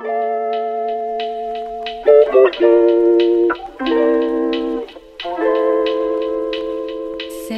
Thank you.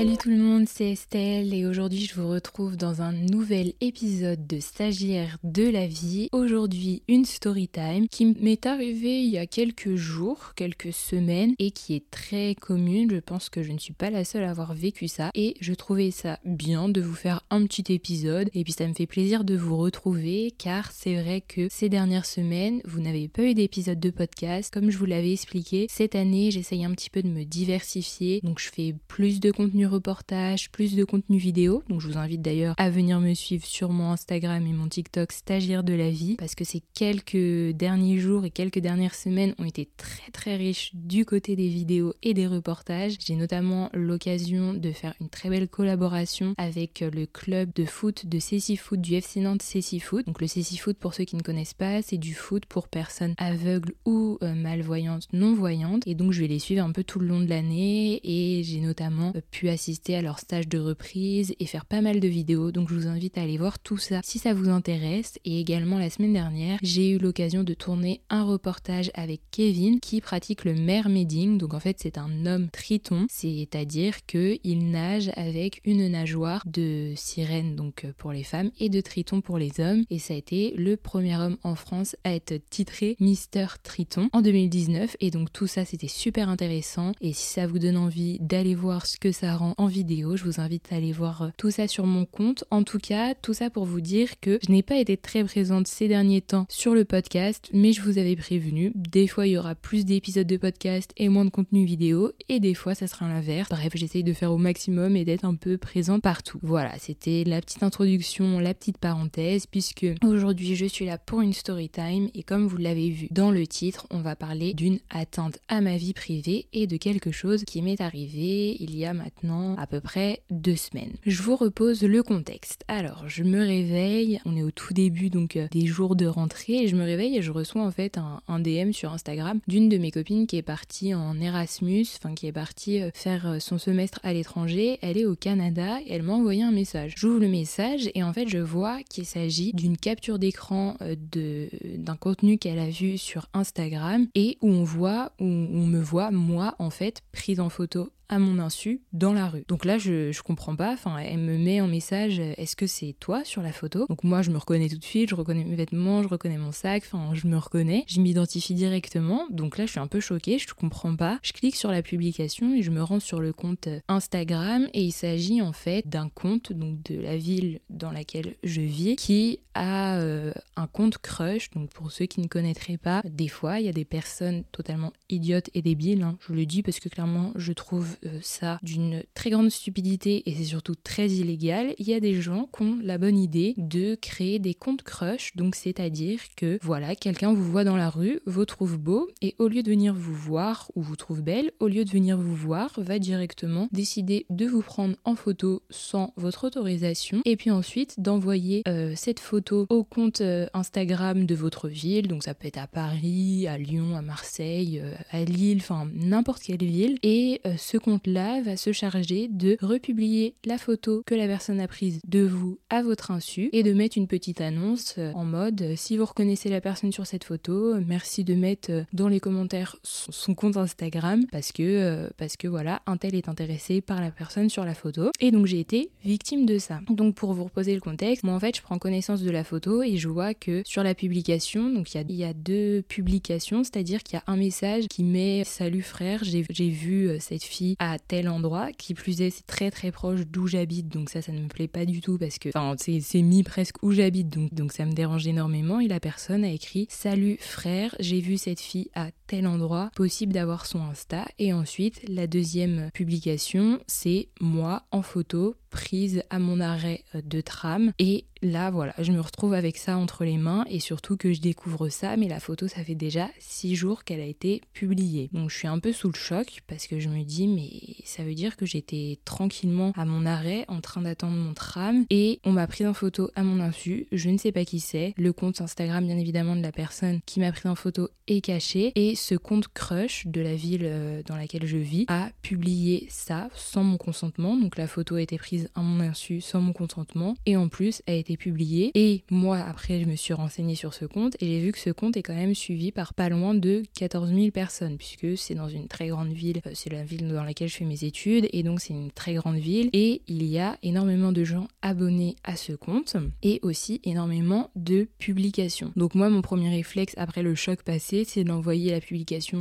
Salut tout le monde, c'est Estelle et aujourd'hui je vous retrouve dans un nouvel épisode de Stagiaire de la vie. Aujourd'hui une story time qui m'est arrivée il y a quelques jours, quelques semaines et qui est très commune. Je pense que je ne suis pas la seule à avoir vécu ça et je trouvais ça bien de vous faire un petit épisode et puis ça me fait plaisir de vous retrouver car c'est vrai que ces dernières semaines vous n'avez pas eu d'épisode de podcast comme je vous l'avais expliqué. Cette année j'essaye un petit peu de me diversifier donc je fais plus de contenu reportage, plus de contenu vidéo. Donc je vous invite d'ailleurs à venir me suivre sur mon Instagram et mon TikTok stagiaire de la vie parce que ces quelques derniers jours et quelques dernières semaines ont été très très riches du côté des vidéos et des reportages. J'ai notamment l'occasion de faire une très belle collaboration avec le club de foot de Cécile Foot du FC Nantes Cécile Foot. Donc le Cécile Foot pour ceux qui ne connaissent pas, c'est du foot pour personnes aveugles ou euh, malvoyantes, non voyantes et donc je vais les suivre un peu tout le long de l'année et j'ai notamment pu assister à leur stage de reprise et faire pas mal de vidéos. Donc je vous invite à aller voir tout ça si ça vous intéresse. Et également la semaine dernière, j'ai eu l'occasion de tourner un reportage avec Kevin qui pratique le mermaiding. Donc en fait c'est un homme triton, c'est-à-dire qu'il nage avec une nageoire de sirène donc euh, pour les femmes et de triton pour les hommes. Et ça a été le premier homme en France à être titré Mister Triton en 2019. Et donc tout ça c'était super intéressant. Et si ça vous donne envie d'aller voir ce que ça en vidéo. Je vous invite à aller voir euh, tout ça sur mon compte. En tout cas, tout ça pour vous dire que je n'ai pas été très présente ces derniers temps sur le podcast, mais je vous avais prévenu. Des fois, il y aura plus d'épisodes de podcast et moins de contenu vidéo, et des fois, ça sera l'inverse. Bref, j'essaye de faire au maximum et d'être un peu présente partout. Voilà, c'était la petite introduction, la petite parenthèse, puisque aujourd'hui, je suis là pour une story time, et comme vous l'avez vu dans le titre, on va parler d'une atteinte à ma vie privée et de quelque chose qui m'est arrivé il y a maintenant à peu près deux semaines. Je vous repose le contexte. Alors, je me réveille, on est au tout début donc euh, des jours de rentrée, et je me réveille et je reçois en fait un, DM sur Instagram d'une de mes copines qui est partie en Erasmus, enfin qui est partie euh, faire euh, son semestre à l'étranger. Elle est au Canada et elle m'a envoyé un message. J'ouvre le message et en fait je vois qu'il s'agit d'une capture d'écran d'un contenu qu'elle a vu sur Instagram et où on voit, où on me voit moi en fait prise en photo à mon insu dans la rue. Donc là, je, je comprends pas. Enfin, elle me met en message Est-ce que c'est toi sur la photo? Donc moi, je me reconnais tout de suite. Je reconnais mes vêtements, je reconnais mon sac. Enfin, je me reconnais. Je m'identifie directement. Donc là, je suis un peu choquée. Je comprends pas. Je clique sur la publication et je me rends sur le compte Instagram. Et il s'agit en fait d'un compte donc de la ville dans laquelle je vis qui a euh, un compte crush. Donc pour ceux qui ne connaîtraient pas, des fois, il y a des personnes totalement idiotes et débiles. Hein. Je le dis parce que clairement, je trouve euh, ça d'une très grande stupidité et c'est surtout très illégal, il y a des gens qui ont la bonne idée de créer des comptes crush, donc c'est-à-dire que voilà, quelqu'un vous voit dans la rue, vous trouve beau et au lieu de venir vous voir ou vous trouve belle, au lieu de venir vous voir, va directement décider de vous prendre en photo sans votre autorisation et puis ensuite d'envoyer euh, cette photo au compte euh, Instagram de votre ville, donc ça peut être à Paris, à Lyon, à Marseille, à Lille, enfin n'importe quelle ville. Et ce compte là va se charger de republier la photo que la personne a prise de vous à votre insu et de mettre une petite annonce euh, en mode euh, si vous reconnaissez la personne sur cette photo, merci de mettre euh, dans les commentaires son compte Instagram parce que parce que voilà, un tel est intéressé par la personne sur la photo et donc j'ai été victime de ça. Donc pour vous reposer le contexte, moi en fait je prends connaissance de la photo et je vois que sur la publication, donc il y a, y a deux publications, c'est-à-dire qu'il y a un message qui met salut frère, j'ai vu cette fille à tel endroit. Qui plus est, c'est très très proche d'où j'habite, donc ça, ça ne me plaît pas du tout parce que c'est mis presque où j'habite, donc, donc ça me dérange énormément. Et la personne a écrit Salut frère, j'ai vu cette fille à tel endroit, possible d'avoir son Insta. Et ensuite, la deuxième publication, c'est moi en photo prise à mon arrêt euh, de tram. Et là voilà je me retrouve avec ça entre les mains et surtout que je découvre ça mais la photo ça fait déjà six jours qu'elle a été publiée. Donc je suis un peu sous le choc parce que je me dis mais ça veut dire que j'étais tranquillement à mon arrêt en train d'attendre mon tram et on m'a pris en photo à mon insu. Je ne sais pas qui c'est. Le compte Instagram bien évidemment de la personne qui m'a pris en photo est caché. Et ce compte crush de la ville euh, dans laquelle je vis a publié ça sans mon consentement. Donc la photo a été prise à mon insu sans mon consentement et en plus a été publiée. Et moi après je me suis renseignée sur ce compte et j'ai vu que ce compte est quand même suivi par pas loin de 14 000 personnes puisque c'est dans une très grande ville, euh, c'est la ville dans laquelle je fais mes études et donc c'est une très grande ville et il y a énormément de gens abonnés à ce compte et aussi énormément de publications. Donc moi mon premier réflexe après le choc passé c'est d'envoyer la publication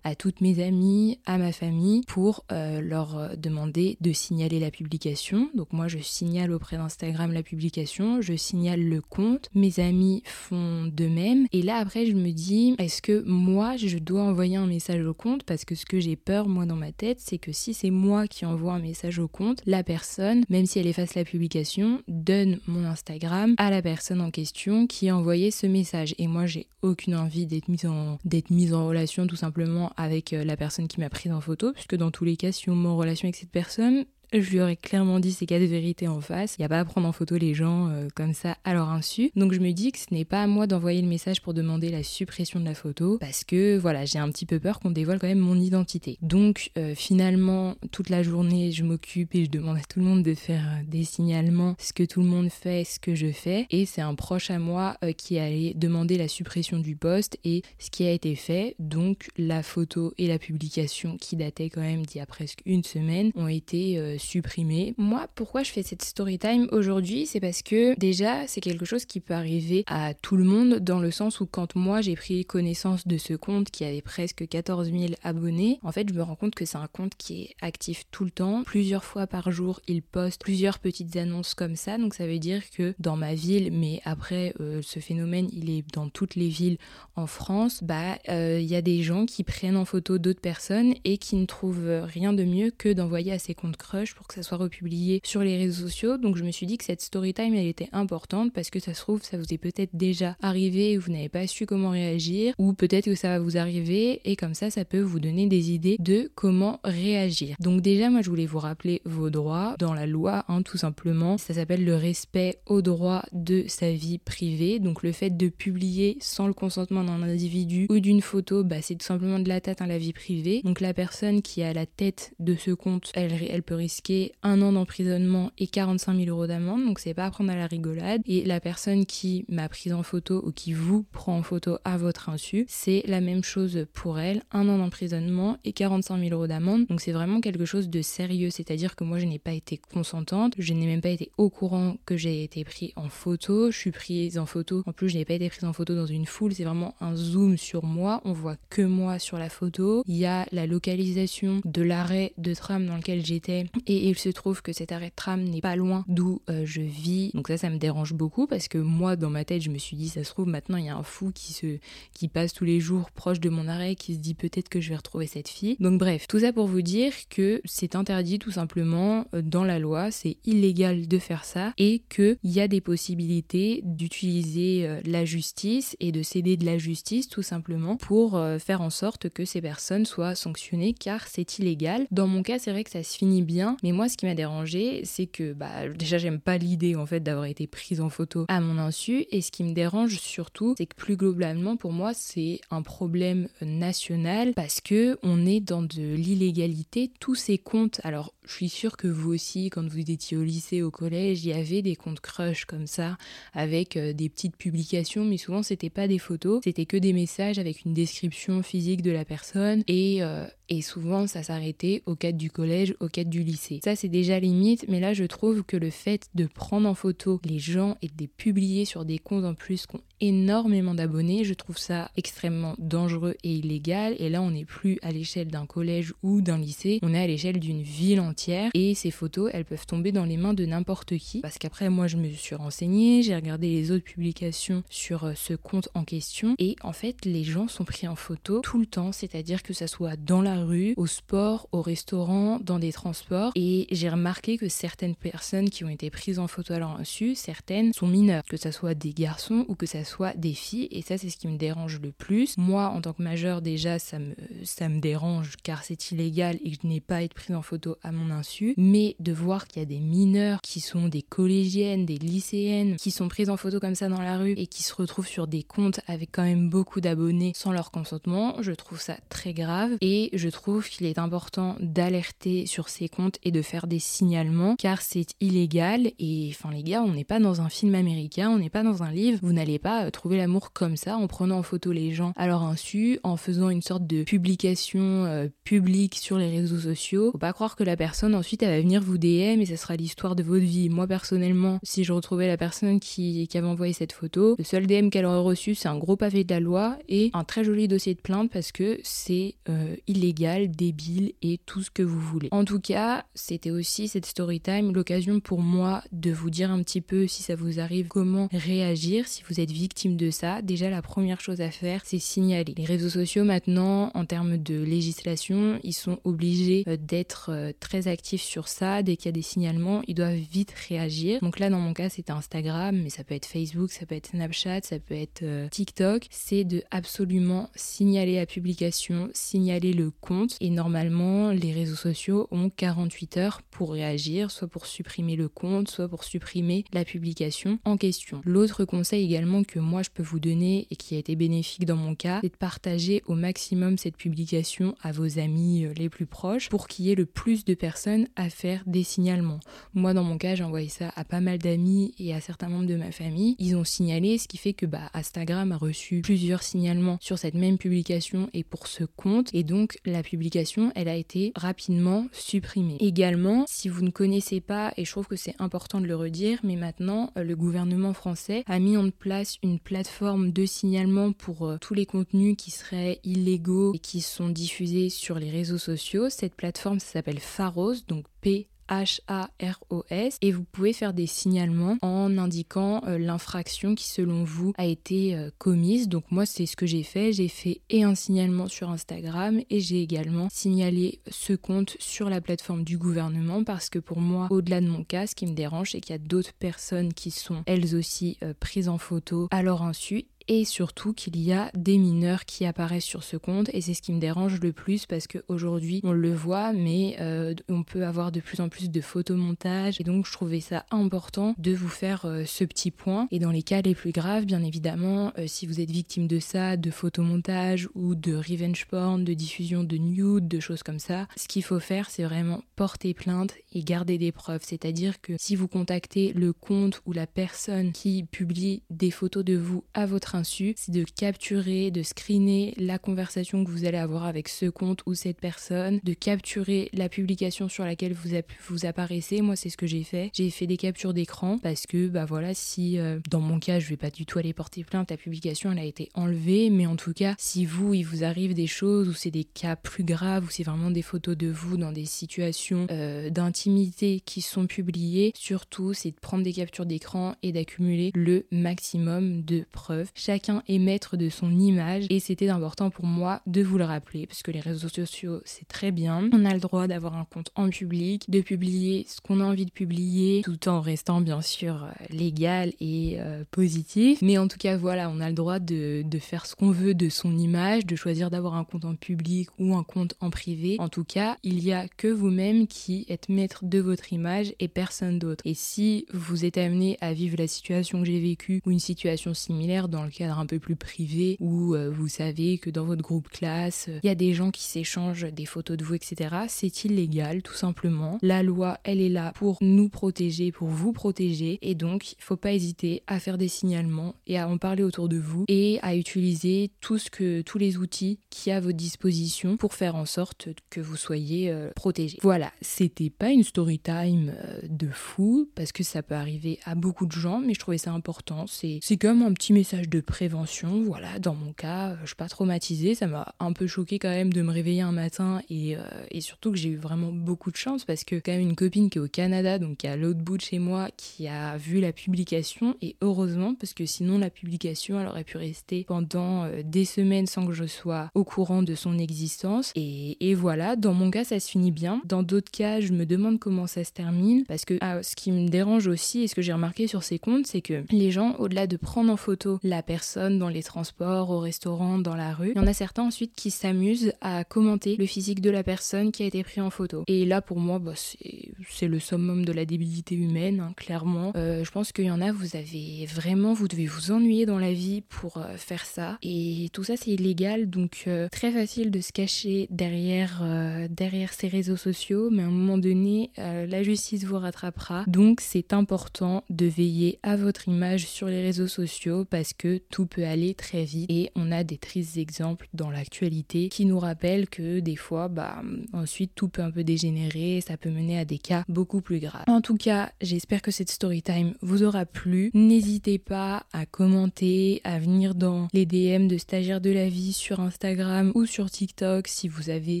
à toutes mes amies, à ma famille pour euh, leur euh, demander de signaler la publication. Donc moi je signale auprès d'Instagram la publication, je signale le compte, mes amis font de même et là après je me dis est-ce que moi je dois envoyer un message au compte? Parce que ce que j'ai peur moi dans ma tête c'est que si c'est moi qui envoie un message au compte, la personne, même si elle efface la publication, donne mon Instagram à la personne en question qui a envoyé ce message. Et moi j'ai aucune envie d'être mise en d'être mise en relation tout simplement avec euh, la personne qui m'a prise en photo, puisque dans tous les cas, si on met en relation avec cette personne, je lui aurais clairement dit ces cas de vérité en face. Il n'y a pas à prendre en photo les gens euh, comme ça à leur insu. Donc je me dis que ce n'est pas à moi d'envoyer le message pour demander la suppression de la photo parce que voilà, j'ai un petit peu peur qu'on dévoile quand même mon identité. Donc euh, finalement, toute la journée, je m'occupe et je demande à tout le monde de faire euh, des signalements, ce que tout le monde fait, ce que je fais. Et c'est un proche à moi qui allait demander la suppression du poste et ce qui a été fait. Donc la photo et la publication qui datait quand même d'il y a presque une semaine ont été supprimer. Moi, pourquoi je fais cette story time aujourd'hui C'est parce que déjà, c'est quelque chose qui peut arriver à tout le monde dans le sens où quand moi j'ai pris connaissance de ce compte qui avait presque 14 000 abonnés, en fait, je me rends compte que c'est un compte qui est actif tout le temps. Plusieurs fois par jour, il poste plusieurs petites annonces comme ça. Donc ça veut dire que dans ma ville, mais après, euh, ce phénomène, il est dans toutes les villes en France, bah, euh, il y a des gens qui prennent en photo d'autres personnes et qui ne trouvent rien de mieux que d'envoyer à ces comptes crush pour que ça soit republié sur les réseaux sociaux. Donc je me suis dit que cette story time elle était importante parce que ça se trouve ça vous est peut-être déjà arrivé et vous n'avez pas su comment réagir ou peut-être que ça va vous arriver et comme ça ça peut vous donner des idées de comment réagir. Donc déjà moi je voulais vous rappeler vos droits dans la loi hein, tout simplement. Ça s'appelle le respect aux droits de sa vie privée. Donc le fait de publier sans le consentement d'un individu ou d'une photo, bah, c'est tout simplement de la tête à la vie privée. Donc la personne qui a la tête de ce compte, elle, elle peut risquer un an d'emprisonnement et 45 000 euros d'amende, donc c'est pas à prendre à la rigolade. Et la personne qui m'a prise en photo ou qui vous prend en photo à votre insu, c'est la même chose pour elle, un an d'emprisonnement et 45 000 euros d'amende. Donc c'est vraiment quelque chose de sérieux, c'est-à-dire que moi je n'ai pas été consentante, je n'ai même pas été au courant que j'ai été pris en photo, je suis prise en photo, en plus je n'ai pas été prise en photo dans une foule, c'est vraiment un zoom sur moi, on voit que moi sur la photo, il y a la localisation de l'arrêt de tram dans lequel j'étais et il se trouve que cet arrêt de tram n'est pas loin d'où euh, je vis. Donc ça, ça me dérange beaucoup parce que moi, dans ma tête, je me suis dit, ça se trouve, maintenant, il y a un fou qui, se, qui passe tous les jours proche de mon arrêt, qui se dit peut-être que je vais retrouver cette fille. Donc bref, tout ça pour vous dire que c'est interdit tout simplement euh, dans la loi, c'est illégal de faire ça et qu'il y a des possibilités d'utiliser euh, la justice et de céder de la justice tout simplement pour faire en sorte que ces personnes soient sanctionnées car c'est illégal. Dans mon cas, c'est vrai que ça se finit bien mais moi, ce qui m'a dérangé, c'est que bah, déjà, j'aime pas l'idée en fait d'avoir été prise en photo à mon insu. Et ce qui me dérange surtout, c'est que plus globalement, pour moi, c'est un problème national parce que on est dans de l'illégalité. Tous ces comptes, alors je suis sûre que vous aussi, quand vous étiez au lycée, au collège, il y avait des comptes crush comme ça, avec euh, des petites publications, mais souvent c'était pas des photos, c'était que des messages avec une description physique de la personne et, euh, et souvent ça s'arrêtait au cadre du collège, au cadre du lycée. Ça c'est déjà limite, mais là je trouve que le fait de prendre en photo les gens et de les publier sur des comptes en plus qui ont énormément d'abonnés, je trouve ça extrêmement dangereux et illégal. Et là on n'est plus à l'échelle d'un collège ou d'un lycée, on est à l'échelle d'une ville entière et ces photos, elles peuvent tomber dans les mains de n'importe qui. Parce qu'après, moi, je me suis renseignée, j'ai regardé les autres publications sur euh, ce compte en question. Et en fait, les gens sont pris en photo tout le temps, c'est-à-dire que ça soit dans la rue, au sport, au restaurant, dans des transports. Et j'ai remarqué que certaines personnes qui ont été prises en photo à leur insu, certaines sont mineures, que ça soit des garçons ou que ça soit des filles et ça c'est ce qui me dérange le plus. Moi en tant que majeure déjà ça me, ça me dérange car c'est illégal et je n'ai pas à être prise en photo à mon insu, mais de voir qu'il y a des mineurs qui sont des collégiennes, des lycéennes qui sont prises en photo comme ça dans la rue et qui se retrouvent sur des comptes avec quand même beaucoup d'abonnés sans leur consentement, je trouve ça très grave. Et je trouve qu'il est important d'alerter sur ces comptes et de faire des signalements car c'est illégal. Et enfin les gars on n'est pas dans un film américain, on n'est pas dans un livre, vous n'allez pas euh, trouver l'amour comme ça en prenant en photo les gens à leur insu, en faisant une sorte de publication euh, publique sur les réseaux sociaux. Faut pas croire que la personne ensuite elle va venir vous DM et ça sera l'histoire de votre vie. Moi personnellement, si je retrouvais la personne qui, qui avait envoyé cette photo, le seul DM qu'elle aurait reçu c'est un gros pavé de la loi et un très joli dossier de plainte parce que c'est euh, illégal, débile et tout ce que vous voulez. En tout cas, c'était aussi cette story time l'occasion pour moi de vous dire un petit peu si ça vous arrive comment réagir si vous êtes victime de ça. Déjà la première chose à faire c'est signaler. Les réseaux sociaux maintenant en termes de législation ils sont obligés euh, d'être euh, très actifs sur ça. Dès qu'il y a des signalements ils doivent vite réagir. Donc là dans mon cas c'était Instagram mais ça peut être Facebook, ça peut être Snapchat, ça peut être TikTok. C'est de absolument signaler la publication, signaler le compte et normalement les réseaux sociaux ont 48 heures pour réagir, soit pour supprimer le compte, soit pour supprimer la publication en question. L'autre conseil également que moi je peux vous donner et qui a été bénéfique dans mon cas, c'est de partager au maximum cette publication à vos amis euh, les plus proches pour qu'il y ait le plus de personnes à faire des signalements. Moi dans mon cas j'ai envoyé ça à pas mal d'amis et à certains membres de ma famille. Ils ont signalé ce qui fait que bah, Instagram a reçu plusieurs signalements sur cette même publication et pour ce compte et donc la publication elle a été rapidement supprimée. Également, si vous ne connaissez pas, et je trouve que c'est important de le redire, mais maintenant euh, le gouvernement français a mis en place une plateforme de signalement pour euh, tous les contenus qui seraient illégaux et qui sont diffusés sur les réseaux sociaux. Cette plateforme s'appelle Pharos, donc P H-A-R-O-S et vous pouvez faire des signalements en indiquant euh, l'infraction qui selon vous a été euh, commise. Donc moi c'est ce que j'ai fait, j'ai fait et un signalement sur Instagram et j'ai également signalé ce compte sur la plateforme du gouvernement parce que pour moi au-delà de mon cas ce qui me dérange c'est qu'il y a d'autres personnes qui sont elles aussi euh, prises en photo à leur insu et surtout qu'il y a des mineurs qui apparaissent sur ce compte et c'est ce qui me dérange le plus parce qu'aujourd'hui on le voit mais euh, on peut avoir de plus en plus de photomontages et donc je trouvais ça important de vous faire euh, ce petit point. Et dans les cas les plus graves bien évidemment euh, si vous êtes victime de ça de photomontage ou de revenge porn de diffusion de nude de choses comme ça ce qu'il faut faire c'est vraiment porter plainte et garder des preuves. C'est à dire que si vous contactez le compte ou la personne qui publie des photos de vous à votre c'est de capturer, de screener la conversation que vous allez avoir avec ce compte ou cette personne, de capturer la publication sur laquelle vous, vous apparaissez. Moi, c'est ce que j'ai fait. J'ai fait des captures d'écran parce que, bah voilà, si euh, dans mon cas, je vais pas du tout aller porter plainte, la publication, elle a été enlevée, mais en tout cas, si vous, il vous arrive des choses ou c'est des cas plus graves ou c'est vraiment des photos de vous dans des situations euh, d'intimité qui sont publiées, surtout, c'est de prendre des captures d'écran et d'accumuler le maximum de preuves chacun est maître de son image et c'était important pour moi de vous le rappeler parce que les réseaux sociaux c'est très bien. On a le droit d'avoir un compte en public, de publier ce qu'on a envie de publier tout en restant bien sûr euh, légal et euh, positif. Mais en tout cas voilà, on a le droit de, de faire ce qu'on veut de son image, de choisir d'avoir un compte en public ou un compte en privé. En tout cas, il y a que vous-même qui êtes maître de votre image et personne d'autre. Et si vous êtes amené à vivre la situation que j'ai vécue ou une situation similaire dans le cadre un peu plus privé où euh, vous savez que dans votre groupe classe, il y a des gens qui s'échangent des photos de vous, etc. C'est illégal, tout simplement? La loi, elle est là pour nous protéger, pour vous protéger. Et donc, il faut pas hésiter à faire des signalements et à en parler autour de vous et à utiliser tout ce que, tous les outils qui à votre disposition pour faire en sorte que vous soyez euh, protégé. Voilà, c'était pas une story time euh, de fou parce que ça peut arriver à beaucoup de gens, mais je trouvais ça important. C'est comme un petit message de prévention. Voilà, dans mon cas, euh, je suis pas traumatisée. Ça m'a un peu choqué quand même de me réveiller un matin et, euh, et surtout que j'ai eu vraiment beaucoup de chance parce que quand même une copine qui est au Canada, donc qui est à l'autre bout de chez moi, qui a vu la publication et heureusement parce que sinon la publication elle aurait pu rester pendant euh, des semaines sans que je sois au courant de son existence. Et, et voilà, dans mon cas ça se finit bien. Dans d'autres cas, je me demande comment ça se termine parce que ah, ce qui me dérange aussi et ce que j'ai remarqué sur ces comptes, c'est que les gens, au-delà de prendre en photo la personne, dans les transports, au restaurant, dans la rue. Il y en a certains ensuite qui s'amusent à commenter le physique de la personne qui a été pris en photo. Et là, pour moi, bah, c'est le summum de la débilité humaine, hein, clairement. Euh, je pense qu'il y en a, vous avez vraiment, vous devez vous ennuyer dans la vie pour euh, faire ça. Et tout ça, c'est illégal, donc euh, très facile de se cacher derrière, derrière ces réseaux sociaux, mais à un moment donné, la justice vous rattrapera. Donc, c'est important de veiller à votre image sur les réseaux sociaux parce que tout peut aller très vite et on a des tristes exemples dans l'actualité qui nous rappellent que des fois, bah, ensuite, tout peut un peu dégénérer, ça peut mener à des cas beaucoup plus graves. En tout cas, j'espère que cette story time vous aura plu. N'hésitez pas à commenter, à venir dans les DM de stagiaires de la vie sur Instagram ou sur TikTok si vous avez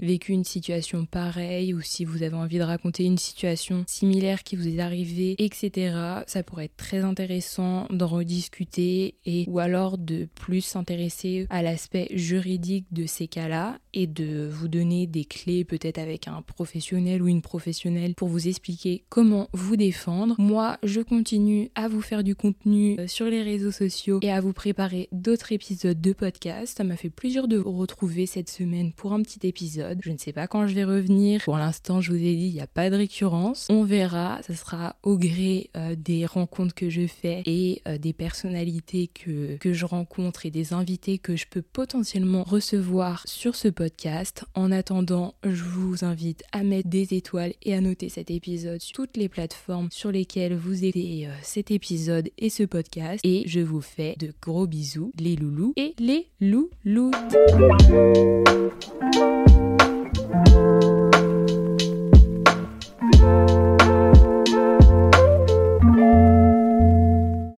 vécu une situation pareille ou si vous avez envie de raconter une situation similaire qui vous est arrivée, etc. Ça pourrait être très intéressant d'en rediscuter et ou de plus s'intéresser à l'aspect juridique de ces cas-là et de vous donner des clés peut-être avec un professionnel ou une professionnelle pour vous expliquer comment vous défendre. Moi, je continue à vous faire du contenu euh, sur les réseaux sociaux et à vous préparer d'autres épisodes de podcast. Ça m'a fait plaisir de vous retrouver cette semaine pour un petit épisode. Je ne sais pas quand je vais revenir. Pour l'instant, je vous ai dit, il n'y a pas de récurrence. On verra. Ça sera au gré euh, des rencontres que je fais et euh, des personnalités que, que je rencontre et des invités que je peux potentiellement recevoir sur ce podcast. En attendant, je vous invite à mettre des étoiles et à noter cet épisode sur toutes les plateformes sur lesquelles vous aidez euh, cet épisode et ce podcast. Et je vous fais de gros bisous, les loulous et les loulous.